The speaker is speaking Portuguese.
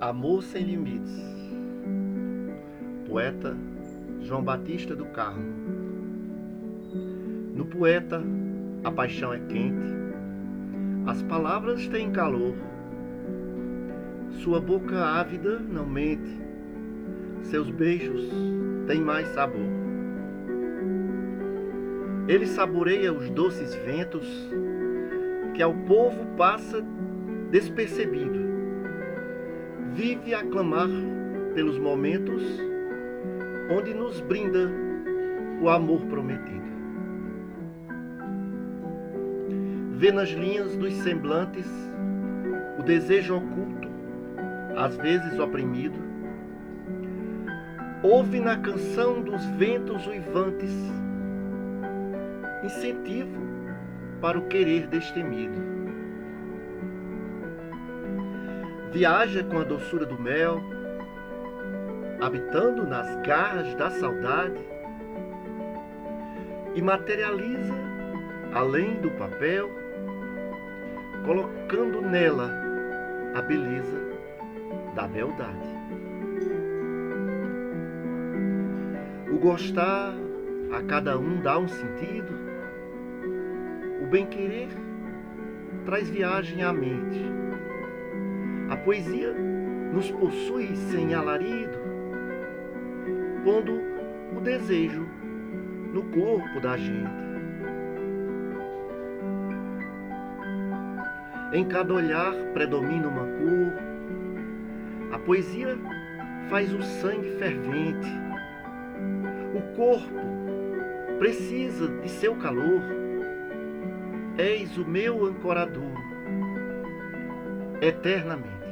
Amor sem limites. Poeta João Batista do Carmo. No poeta, a paixão é quente, as palavras têm calor. Sua boca ávida não mente, seus beijos têm mais sabor. Ele saboreia os doces ventos que ao povo passa despercebido vive a clamar pelos momentos onde nos brinda o amor prometido. Vê nas linhas dos semblantes o desejo oculto, às vezes oprimido. Ouve na canção dos ventos uivantes incentivo para o querer destemido viaja com a doçura do mel, habitando nas garras da saudade e materializa além do papel, colocando nela a beleza da beldade. O gostar a cada um dá um sentido, o bem-querer traz viagem à mente a poesia nos possui sem alarido, pondo o desejo no corpo da gente. Em cada olhar predomina uma cor, a poesia faz o sangue fervente, o corpo precisa de seu calor, és o meu ancorador eternamente.